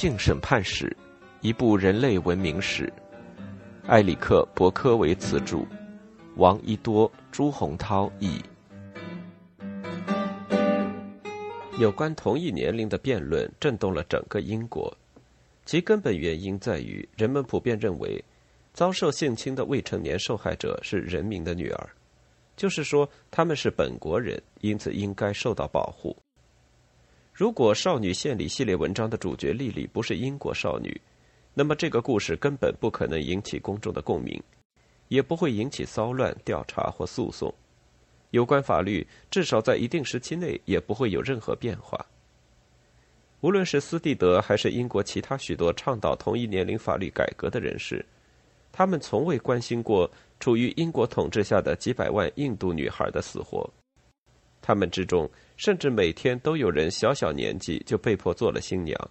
性审判史》，一部人类文明史。埃里克·伯科维茨著，王一多、朱洪涛译。有关同一年龄的辩论震动了整个英国，其根本原因在于人们普遍认为，遭受性侵的未成年受害者是人民的女儿，就是说他们是本国人，因此应该受到保护。如果《少女献礼》系列文章的主角莉莉不是英国少女，那么这个故事根本不可能引起公众的共鸣，也不会引起骚乱、调查或诉讼。有关法律至少在一定时期内也不会有任何变化。无论是斯蒂德还是英国其他许多倡导同一年龄法律改革的人士，他们从未关心过处于英国统治下的几百万印度女孩的死活。他们之中，甚至每天都有人小小年纪就被迫做了新娘。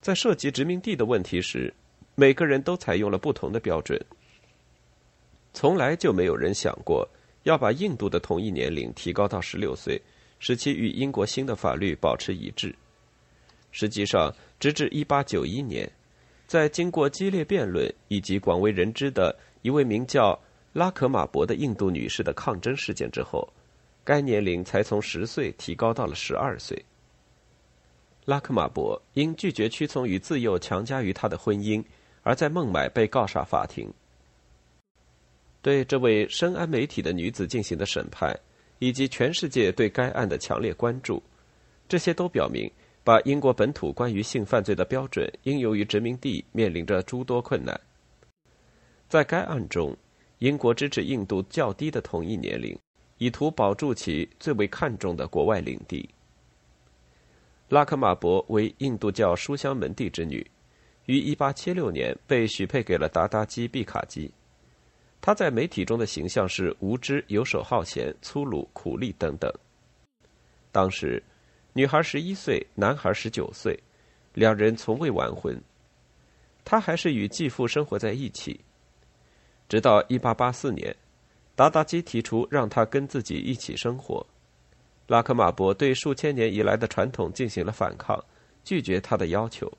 在涉及殖民地的问题时，每个人都采用了不同的标准。从来就没有人想过要把印度的同一年龄提高到十六岁，使其与英国新的法律保持一致。实际上，直至一八九一年，在经过激烈辩论以及广为人知的一位名叫拉可马伯的印度女士的抗争事件之后。该年龄才从十岁提高到了十二岁。拉克马伯因拒绝屈从于自幼强加于他的婚姻，而在孟买被告上法庭。对这位深谙媒体的女子进行的审判，以及全世界对该案的强烈关注，这些都表明，把英国本土关于性犯罪的标准应用于殖民地面临着诸多困难。在该案中，英国支持印度较低的同一年龄。以图保住其最为看重的国外领地。拉克马伯为印度教书香门第之女，于1876年被许配给了达达基·毕卡基。她在媒体中的形象是无知、游手好闲、粗鲁、苦力等等。当时，女孩十一岁，男孩十九岁，两人从未完婚。她还是与继父生活在一起，直到1884年。达达基提出让他跟自己一起生活，拉克马伯对数千年以来的传统进行了反抗，拒绝他的要求。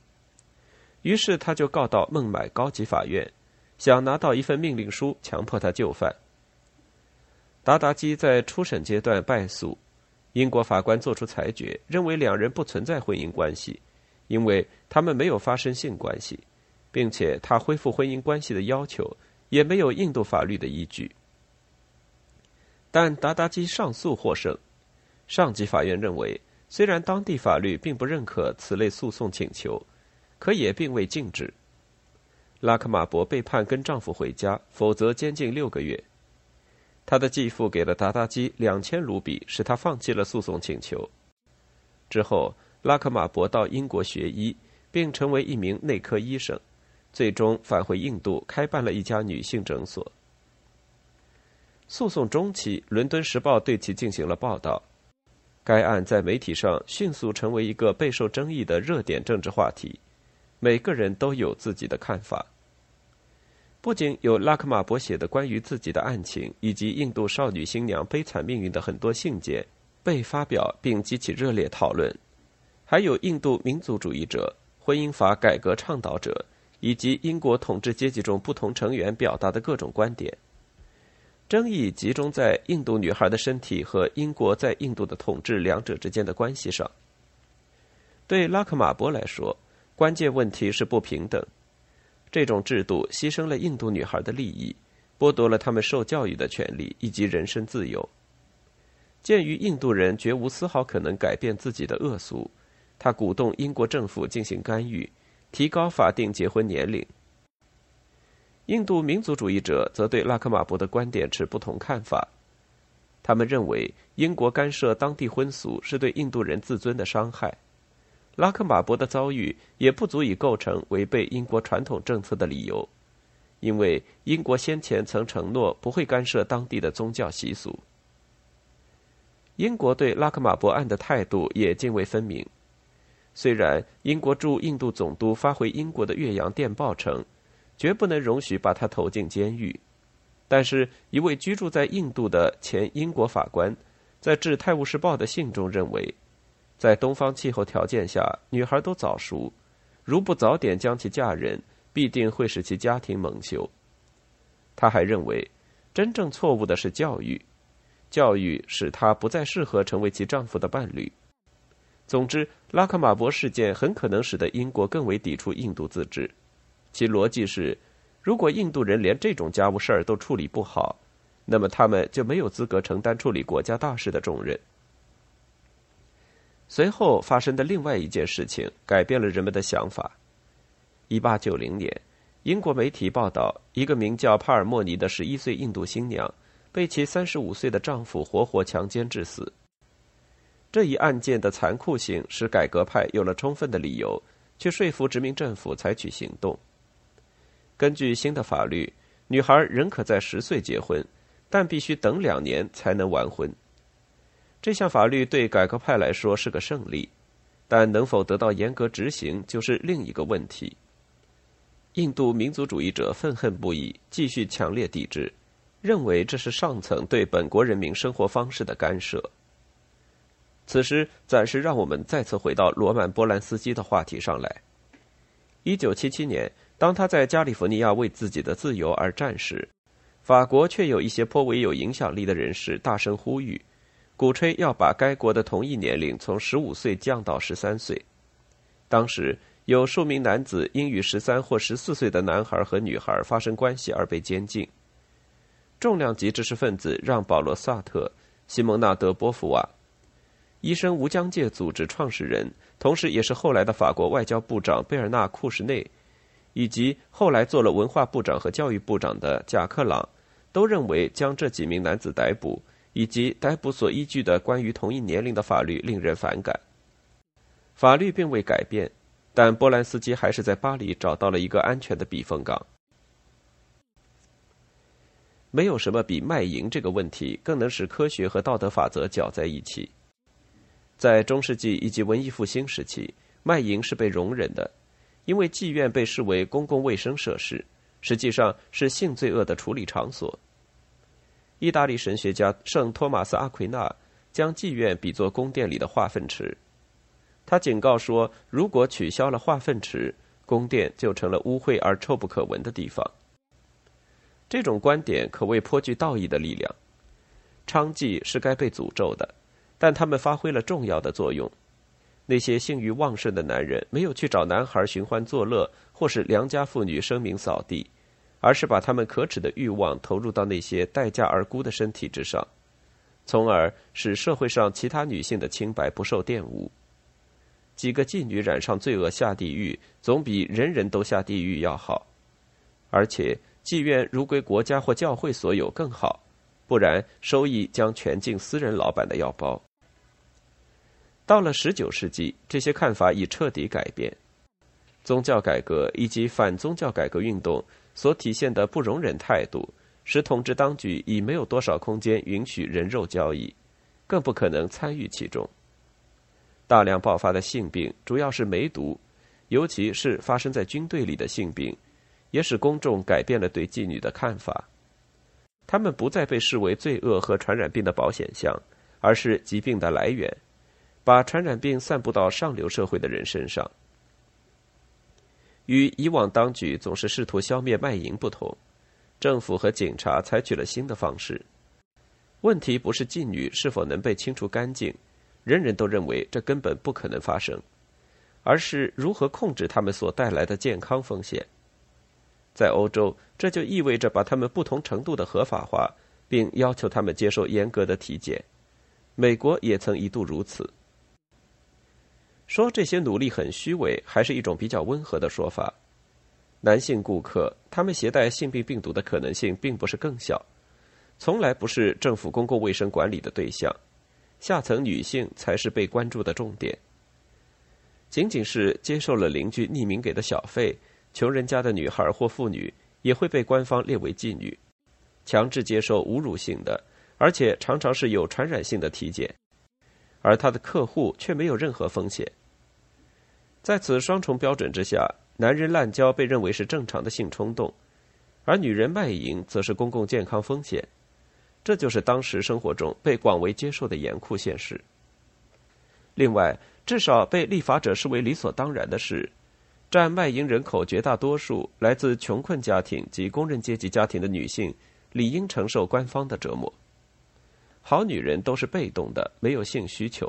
于是他就告到孟买高级法院，想拿到一份命令书，强迫他就范。达达基在初审阶段败诉，英国法官作出裁决，认为两人不存在婚姻关系，因为他们没有发生性关系，并且他恢复婚姻关系的要求也没有印度法律的依据。但达达基上诉获胜，上级法院认为，虽然当地法律并不认可此类诉讼请求，可也并未禁止。拉克马伯被判跟丈夫回家，否则监禁六个月。他的继父给了达达基两千卢比，使他放弃了诉讼请求。之后，拉克马伯到英国学医，并成为一名内科医生，最终返回印度，开办了一家女性诊所。诉讼中期，《伦敦时报》对其进行了报道。该案在媒体上迅速成为一个备受争议的热点政治话题，每个人都有自己的看法。不仅有拉克马伯写的关于自己的案情，以及印度少女新娘悲惨命运的很多信件被发表并激起热烈讨论，还有印度民族主义者、婚姻法改革倡导者以及英国统治阶级中不同成员表达的各种观点。争议集中在印度女孩的身体和英国在印度的统治两者之间的关系上。对拉克马波来说，关键问题是不平等。这种制度牺牲了印度女孩的利益，剥夺了他们受教育的权利以及人身自由。鉴于印度人绝无丝毫可能改变自己的恶俗，他鼓动英国政府进行干预，提高法定结婚年龄。印度民族主义者则对拉克马伯的观点持不同看法。他们认为，英国干涉当地婚俗是对印度人自尊的伤害。拉克马伯的遭遇也不足以构成违背英国传统政策的理由，因为英国先前曾承诺不会干涉当地的宗教习俗。英国对拉克马伯案的态度也泾渭分明。虽然英国驻印度总督发回英国的岳阳电报称。绝不能容许把他投进监狱。但是，一位居住在印度的前英国法官，在致《泰晤士报》的信中认为，在东方气候条件下，女孩都早熟，如不早点将其嫁人，必定会使其家庭蒙羞。他还认为，真正错误的是教育，教育使她不再适合成为其丈夫的伴侣。总之，拉克马博事件很可能使得英国更为抵触印度自治。其逻辑是：如果印度人连这种家务事儿都处理不好，那么他们就没有资格承担处理国家大事的重任。随后发生的另外一件事情改变了人们的想法。一八九零年，英国媒体报道，一个名叫帕尔莫尼的十一岁印度新娘被其三十五岁的丈夫活活强奸致死。这一案件的残酷性使改革派有了充分的理由去说服殖民政府采取行动。根据新的法律，女孩仍可在十岁结婚，但必须等两年才能完婚。这项法律对改革派来说是个胜利，但能否得到严格执行就是另一个问题。印度民族主义者愤恨不已，继续强烈抵制，认为这是上层对本国人民生活方式的干涉。此时，暂时让我们再次回到罗曼·波兰斯基的话题上来。一九七七年，当他在加利福尼亚为自己的自由而战时，法国却有一些颇为有影响力的人士大声呼吁，鼓吹要把该国的同意年龄从十五岁降到十三岁。当时，有数名男子因与十三或十四岁的男孩和女孩发生关系而被监禁。重量级知识分子让·保罗·萨特、西蒙纳德·波伏瓦。医生无疆界组织创始人，同时也是后来的法国外交部长贝尔纳库什内，以及后来做了文化部长和教育部长的贾克朗，都认为将这几名男子逮捕以及逮捕所依据的关于同一年龄的法律令人反感。法律并未改变，但波兰斯基还是在巴黎找到了一个安全的避风港。没有什么比卖淫这个问题更能使科学和道德法则搅在一起。在中世纪以及文艺复兴时期，卖淫是被容忍的，因为妓院被视为公共卫生设施，实际上是性罪恶的处理场所。意大利神学家圣托马斯·阿奎那将妓院比作宫殿里的化粪池，他警告说，如果取消了化粪池，宫殿就成了污秽而臭不可闻的地方。这种观点可谓颇具道义的力量。娼妓是该被诅咒的。但他们发挥了重要的作用。那些性欲旺盛的男人没有去找男孩寻欢作乐，或是良家妇女声名扫地，而是把他们可耻的欲望投入到那些待价而沽的身体之上，从而使社会上其他女性的清白不受玷污。几个妓女染上罪恶下地狱，总比人人都下地狱要好。而且，妓院如归国家或教会所有更好，不然收益将全进私人老板的腰包。到了十九世纪，这些看法已彻底改变。宗教改革以及反宗教改革运动所体现的不容忍态度，使统治当局已没有多少空间允许人肉交易，更不可能参与其中。大量爆发的性病，主要是梅毒，尤其是发生在军队里的性病，也使公众改变了对妓女的看法。他们不再被视为罪恶和传染病的保险箱，而是疾病的来源。把传染病散布到上流社会的人身上。与以往当局总是试图消灭卖淫不同，政府和警察采取了新的方式。问题不是妓女是否能被清除干净，人人都认为这根本不可能发生，而是如何控制他们所带来的健康风险。在欧洲，这就意味着把他们不同程度的合法化，并要求他们接受严格的体检。美国也曾一度如此。说这些努力很虚伪，还是一种比较温和的说法。男性顾客他们携带性病病毒的可能性并不是更小，从来不是政府公共卫生管理的对象。下层女性才是被关注的重点。仅仅是接受了邻居匿名给的小费，穷人家的女孩或妇女也会被官方列为妓女，强制接受侮辱性的，而且常常是有传染性的体检。而他的客户却没有任何风险。在此双重标准之下，男人滥交被认为是正常的性冲动，而女人卖淫则是公共健康风险。这就是当时生活中被广为接受的严酷现实。另外，至少被立法者视为理所当然的是，占卖淫人口绝大多数、来自穷困家庭及工人阶级家庭的女性，理应承受官方的折磨。好女人都是被动的，没有性需求；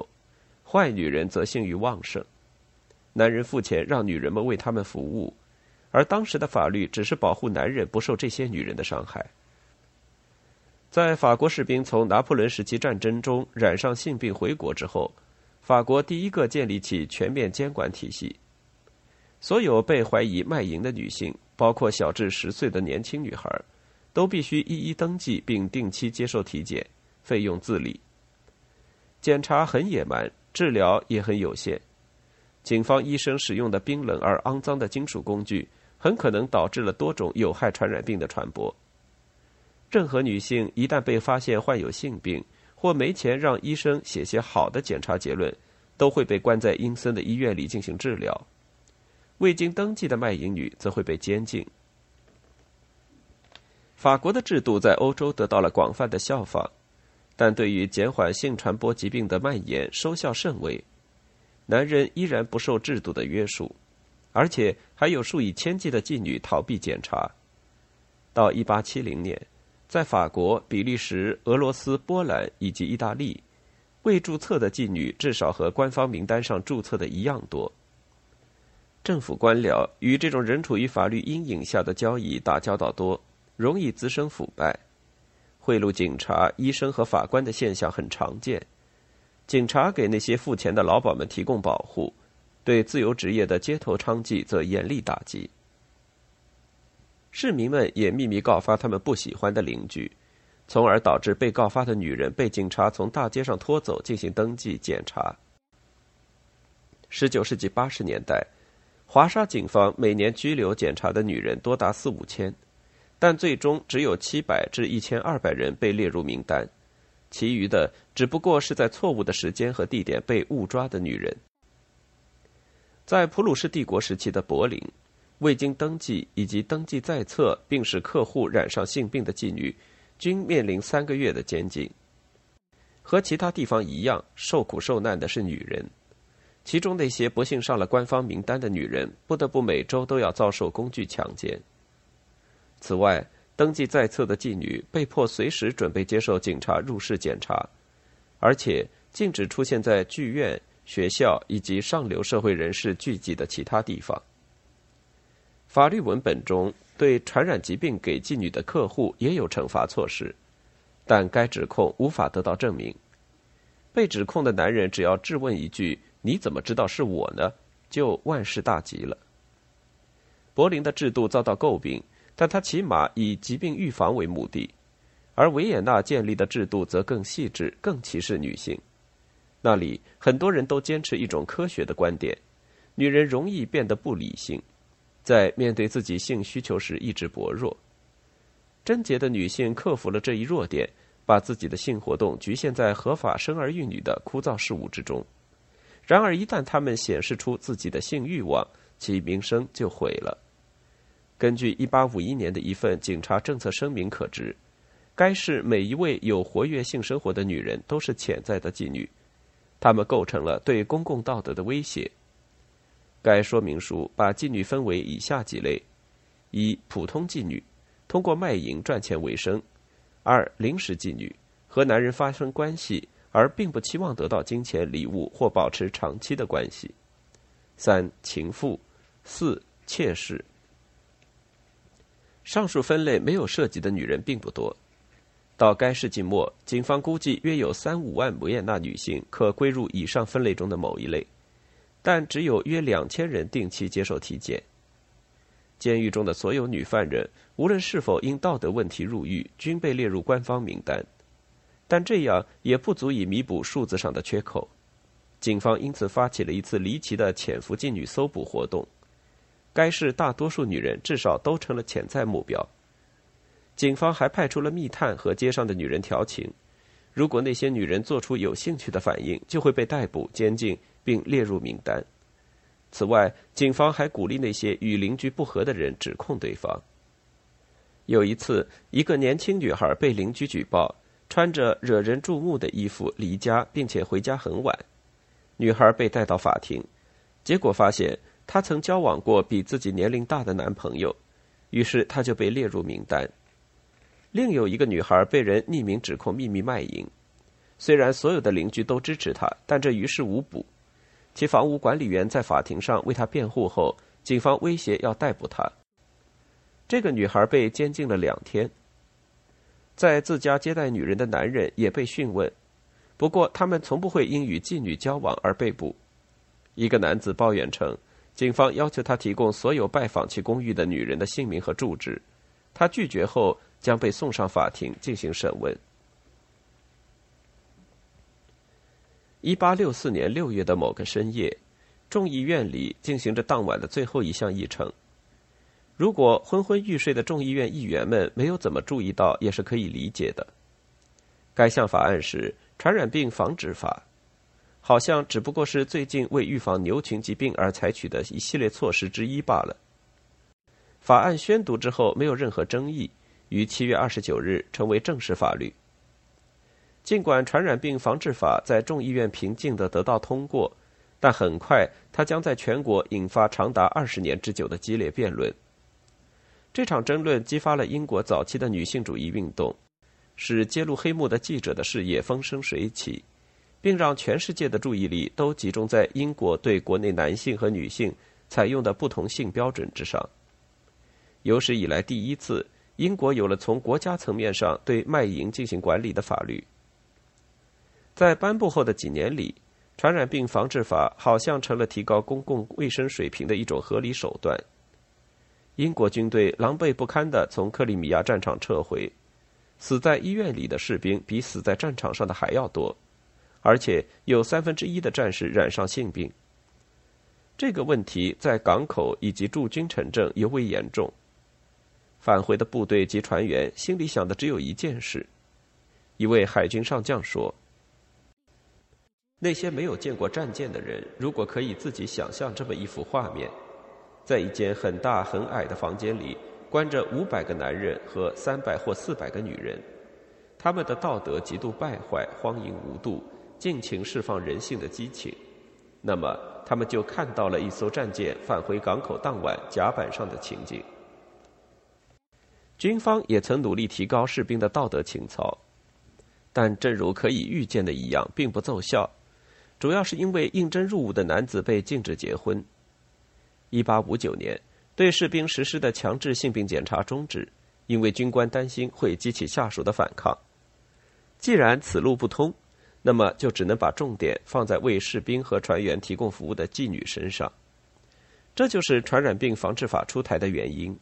坏女人则性欲旺盛。男人付钱让女人们为他们服务，而当时的法律只是保护男人不受这些女人的伤害。在法国士兵从拿破仑时期战争中染上性病回国之后。法国第一个建立起全面监管体系，所有被怀疑卖淫的女性，包括小至十岁的年轻女孩，都必须一一登记并定期接受体检，费用自理。检查很野蛮，治疗也很有限。警方医生使用的冰冷而肮脏的金属工具，很可能导致了多种有害传染病的传播。任何女性一旦被发现患有性病，或没钱让医生写些好的检查结论，都会被关在阴森的医院里进行治疗。未经登记的卖淫女则会被监禁。法国的制度在欧洲得到了广泛的效仿，但对于减缓性传播疾病的蔓延收效甚微。男人依然不受制度的约束，而且还有数以千计的妓女逃避检查。到一八七零年。在法国、比利时、俄罗斯、波兰以及意大利，未注册的妓女至少和官方名单上注册的一样多。政府官僚与这种仍处于法律阴影下的交易打交道多，容易滋生腐败。贿赂警察、医生和法官的现象很常见。警察给那些付钱的老鸨们提供保护，对自由职业的街头娼妓则严厉打击。市民们也秘密告发他们不喜欢的邻居，从而导致被告发的女人被警察从大街上拖走进行登记检查。十九世纪八十年代，华沙警方每年拘留检查的女人多达四五千，但最终只有七百至一千二百人被列入名单，其余的只不过是在错误的时间和地点被误抓的女人。在普鲁士帝国时期的柏林。未经登记以及登记在册并使客户染上性病的妓女，均面临三个月的监禁。和其他地方一样，受苦受难的是女人，其中那些不幸上了官方名单的女人，不得不每周都要遭受工具强奸。此外，登记在册的妓女被迫随时准备接受警察入室检查，而且禁止出现在剧院、学校以及上流社会人士聚集的其他地方。法律文本中对传染疾病给妓女的客户也有惩罚措施，但该指控无法得到证明。被指控的男人只要质问一句“你怎么知道是我呢？”就万事大吉了。柏林的制度遭到诟病，但他起码以疾病预防为目的，而维也纳建立的制度则更细致、更歧视女性。那里很多人都坚持一种科学的观点：女人容易变得不理性。在面对自己性需求时，意志薄弱。贞洁的女性克服了这一弱点，把自己的性活动局限在合法生儿育女的枯燥事务之中。然而，一旦她们显示出自己的性欲望，其名声就毁了。根据1851年的一份警察政策声明可知，该市每一位有活跃性生活的女人都是潜在的妓女，她们构成了对公共道德的威胁。该说明书把妓女分为以下几类：一、普通妓女，通过卖淫赚钱为生；二、临时妓女，和男人发生关系而并不期望得到金钱礼物或保持长期的关系；三、情妇；四、妾室。上述分类没有涉及的女人并不多。到该世纪末，警方估计约有三五万维也纳女性可归入以上分类中的某一类。但只有约两千人定期接受体检。监狱中的所有女犯人，无论是否因道德问题入狱，均被列入官方名单。但这样也不足以弥补数字上的缺口。警方因此发起了一次离奇的潜伏妓女搜捕活动。该市大多数女人至少都成了潜在目标。警方还派出了密探和街上的女人调情。如果那些女人做出有兴趣的反应，就会被逮捕、监禁。并列入名单。此外，警方还鼓励那些与邻居不和的人指控对方。有一次，一个年轻女孩被邻居举报穿着惹人注目的衣服离家，并且回家很晚。女孩被带到法庭，结果发现她曾交往过比自己年龄大的男朋友，于是她就被列入名单。另有一个女孩被人匿名指控秘密卖淫，虽然所有的邻居都支持她，但这于事无补。其房屋管理员在法庭上为她辩护后，警方威胁要逮捕她。这个女孩被监禁了两天。在自家接待女人的男人也被讯问，不过他们从不会因与妓女交往而被捕。一个男子抱怨称，警方要求他提供所有拜访其公寓的女人的姓名和住址，他拒绝后。将被送上法庭进行审问。一八六四年六月的某个深夜，众议院里进行着当晚的最后一项议程。如果昏昏欲睡的众议院议员们没有怎么注意到，也是可以理解的。该项法案是《传染病防止法》，好像只不过是最近为预防牛群疾病而采取的一系列措施之一罢了。法案宣读之后，没有任何争议。于七月二十九日成为正式法律。尽管传染病防治法在众议院平静的得到通过，但很快它将在全国引发长达二十年之久的激烈辩论。这场争论激发了英国早期的女性主义运动，使揭露黑幕的记者的事业风生水起，并让全世界的注意力都集中在英国对国内男性和女性采用的不同性标准之上。有史以来第一次。英国有了从国家层面上对卖淫进行管理的法律。在颁布后的几年里，传染病防治法好像成了提高公共卫生水平的一种合理手段。英国军队狼狈不堪地从克里米亚战场撤回，死在医院里的士兵比死在战场上的还要多，而且有三分之一的战士染上性病。这个问题在港口以及驻军城镇尤为严重。返回的部队及船员心里想的只有一件事。一位海军上将说：“那些没有见过战舰的人，如果可以自己想象这么一幅画面，在一间很大很矮的房间里关着五百个男人和三百或四百个女人，他们的道德极度败坏，荒淫无度，尽情释放人性的激情，那么他们就看到了一艘战舰返回港口当晚甲板上的情景。”军方也曾努力提高士兵的道德情操，但正如可以预见的一样，并不奏效。主要是因为应征入伍的男子被禁止结婚。一八五九年，对士兵实施的强制性病检查终止，因为军官担心会激起下属的反抗。既然此路不通，那么就只能把重点放在为士兵和船员提供服务的妓女身上。这就是传染病防治法出台的原因。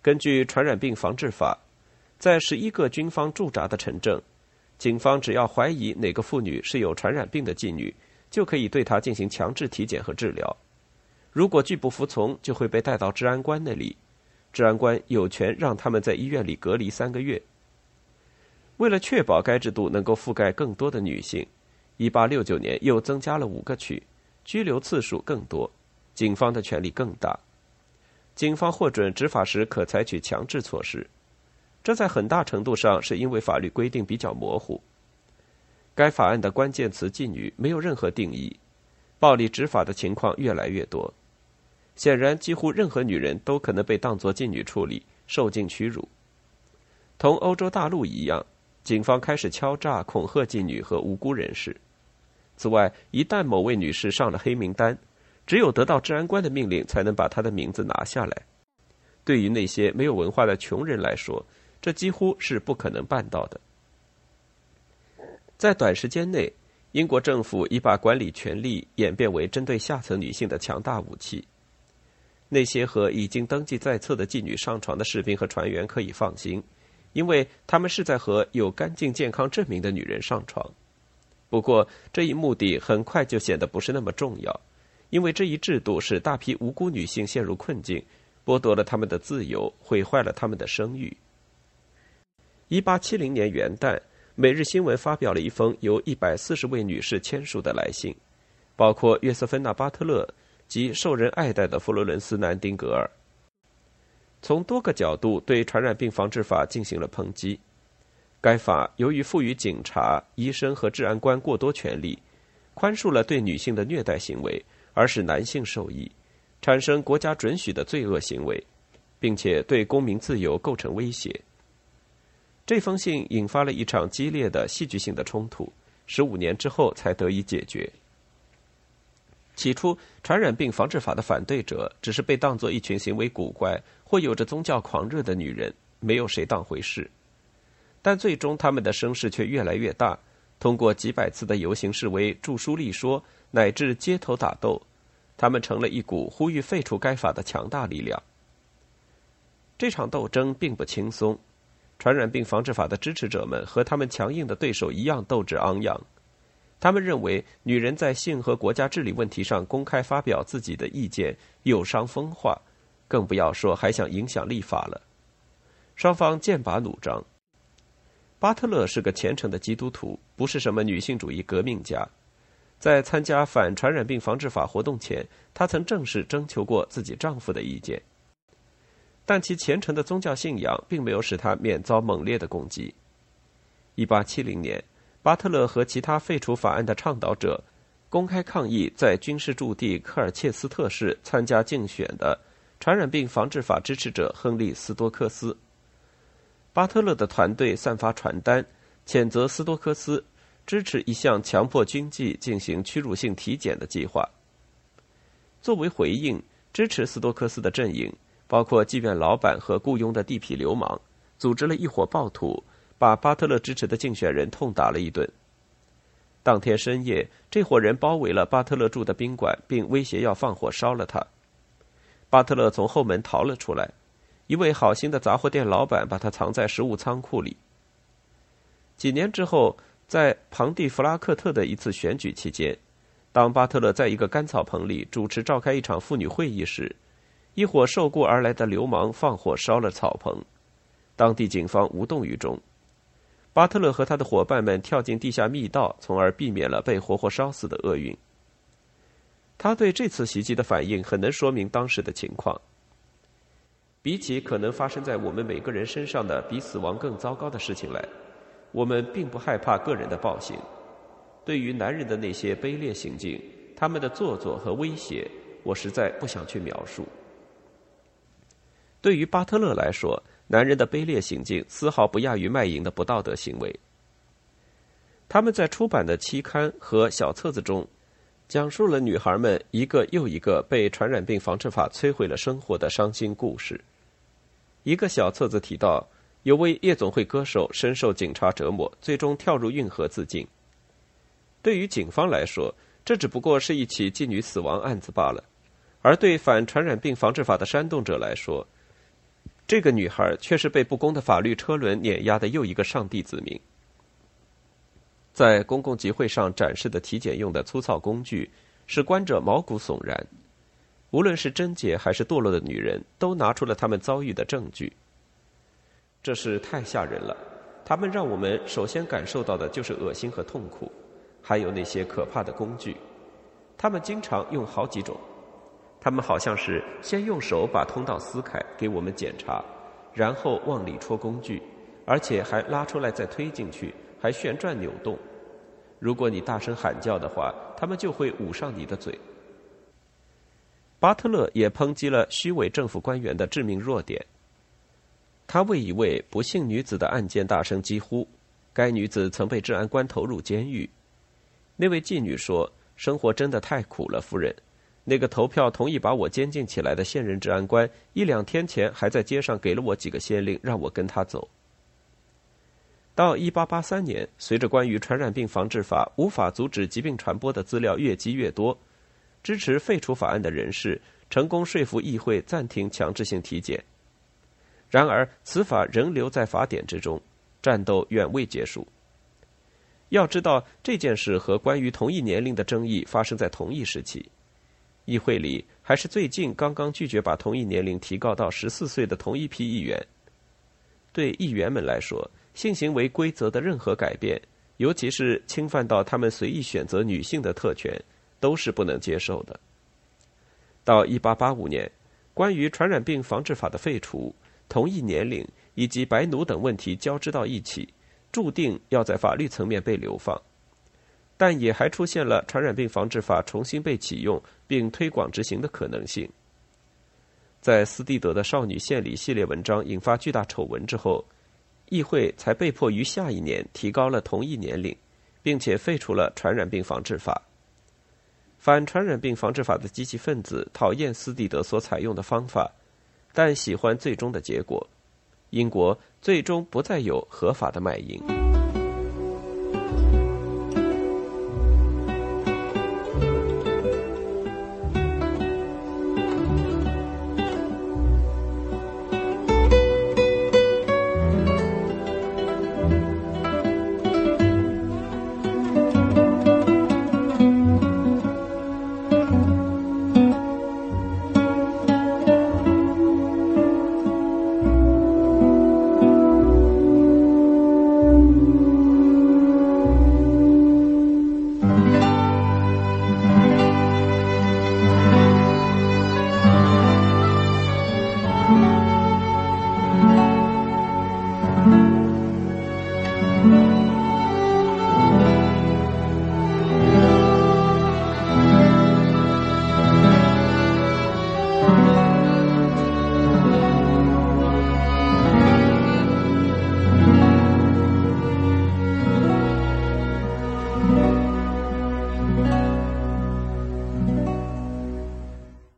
根据传染病防治法，在十一个军方驻扎的城镇，警方只要怀疑哪个妇女是有传染病的妓女，就可以对她进行强制体检和治疗。如果拒不服从，就会被带到治安官那里，治安官有权让他们在医院里隔离三个月。为了确保该制度能够覆盖更多的女性，1869年又增加了五个区，拘留次数更多，警方的权力更大。警方获准执法时可采取强制措施，这在很大程度上是因为法律规定比较模糊。该法案的关键词“妓女”没有任何定义，暴力执法的情况越来越多。显然，几乎任何女人都可能被当作妓女处理，受尽屈辱。同欧洲大陆一样，警方开始敲诈、恐吓妓女和无辜人士。此外，一旦某位女士上了黑名单，只有得到治安官的命令，才能把她的名字拿下来。对于那些没有文化的穷人来说，这几乎是不可能办到的。在短时间内，英国政府已把管理权力演变为针对下层女性的强大武器。那些和已经登记在册的妓女上床的士兵和船员可以放心，因为他们是在和有干净健康证明的女人上床。不过，这一目的很快就显得不是那么重要。因为这一制度使大批无辜女性陷入困境，剥夺了她们的自由，毁坏了她们的声誉。一八七零年元旦，《每日新闻》发表了一封由一百四十位女士签署的来信，包括约瑟芬娜·巴特勒及受人爱戴的佛罗伦斯·南丁格尔，从多个角度对传染病防治法进行了抨击。该法由于赋予警察、医生和治安官过多权力。宽恕了对女性的虐待行为，而使男性受益，产生国家准许的罪恶行为，并且对公民自由构成威胁。这封信引发了一场激烈的戏剧性的冲突，十五年之后才得以解决。起初，传染病防治法的反对者只是被当作一群行为古怪或有着宗教狂热的女人，没有谁当回事。但最终，他们的声势却越来越大。通过几百次的游行示威、著书立说，乃至街头打斗，他们成了一股呼吁废除该法的强大力量。这场斗争并不轻松，传染病防治法的支持者们和他们强硬的对手一样斗志昂扬。他们认为，女人在性和国家治理问题上公开发表自己的意见有伤风化，更不要说还想影响立法了。双方剑拔弩张。巴特勒是个虔诚的基督徒，不是什么女性主义革命家。在参加反传染病防治法活动前，她曾正式征求过自己丈夫的意见。但其虔诚的宗教信仰并没有使她免遭猛烈的攻击。一八七零年。巴特勒和其他废除法案的倡导者公开抗议，在军事驻地科尔切斯特市参加竞选的传染病防治法支持者亨利·斯多克斯。巴特勒的团队散发传单，谴责斯多克斯支持一项强迫军纪进行屈辱性体检的计划。作为回应，支持斯多克斯的阵营，包括妓院老板和雇佣的地痞流氓，组织了一伙暴徒。把巴特勒支持的竞选人痛打了一顿。当天深夜，这伙人包围了巴特勒住的宾馆，并威胁要放火烧了他。巴特勒从后门逃了出来，一位好心的杂货店老板把他藏在食物仓库里。几年之后，在庞蒂弗拉克特的一次选举期间，当巴特勒在一个干草棚里主持召开一场妇女会议时，一伙受雇而来的流氓放火烧了草棚，当地警方无动于衷。巴特勒和他的伙伴们跳进地下密道，从而避免了被活活烧死的厄运。他对这次袭击的反应很能说明当时的情况。比起可能发生在我们每个人身上的比死亡更糟糕的事情来，我们并不害怕个人的暴行。对于男人的那些卑劣行径，他们的做作和威胁，我实在不想去描述。对于巴特勒来说，男人的卑劣行径丝毫不亚于卖淫的不道德行为。他们在出版的期刊和小册子中，讲述了女孩们一个又一个被传染病防治法摧毁了生活的伤心故事。一个小册子提到，有位夜总会歌手深受警察折磨，最终跳入运河自尽。对于警方来说，这只不过是一起妓女死亡案子罢了；而对反传染病防治法的煽动者来说，这个女孩却是被不公的法律车轮碾压的又一个上帝子民。在公共集会上展示的体检用的粗糙工具，使观者毛骨悚然。无论是贞洁还是堕落的女人，都拿出了他们遭遇的证据。这是太吓人了。他们让我们首先感受到的就是恶心和痛苦，还有那些可怕的工具。他们经常用好几种。他们好像是先用手把通道撕开给我们检查，然后往里戳工具，而且还拉出来再推进去，还旋转扭动。如果你大声喊叫的话，他们就会捂上你的嘴。巴特勒也抨击了虚伪政府官员的致命弱点。他为一位不幸女子的案件大声疾呼，该女子曾被治安官投入监狱。那位妓女说：“生活真的太苦了，夫人。”那个投票同意把我监禁起来的现任治安官，一两天前还在街上给了我几个先令，让我跟他走。到一八八三年，随着关于传染病防治法无法阻止疾病传播的资料越积越多，支持废除法案的人士成功说服议会暂停强制性体检。然而，此法仍留在法典之中，战斗远未结束。要知道，这件事和关于同一年龄的争议发生在同一时期。议会里还是最近刚刚拒绝把同一年龄提高到十四岁的同一批议员。对议员们来说，性行为规则的任何改变，尤其是侵犯到他们随意选择女性的特权，都是不能接受的。到一八八五年，关于传染病防治法的废除、同一年龄以及白奴等问题交织到一起，注定要在法律层面被流放。但也还出现了传染病防治法重新被启用并推广执行的可能性。在斯蒂德的少女献礼系列文章引发巨大丑闻之后，议会才被迫于下一年提高了同一年龄，并且废除了传染病防治法。反传染病防治法的积极分子讨厌斯蒂德所采用的方法，但喜欢最终的结果：英国最终不再有合法的卖淫。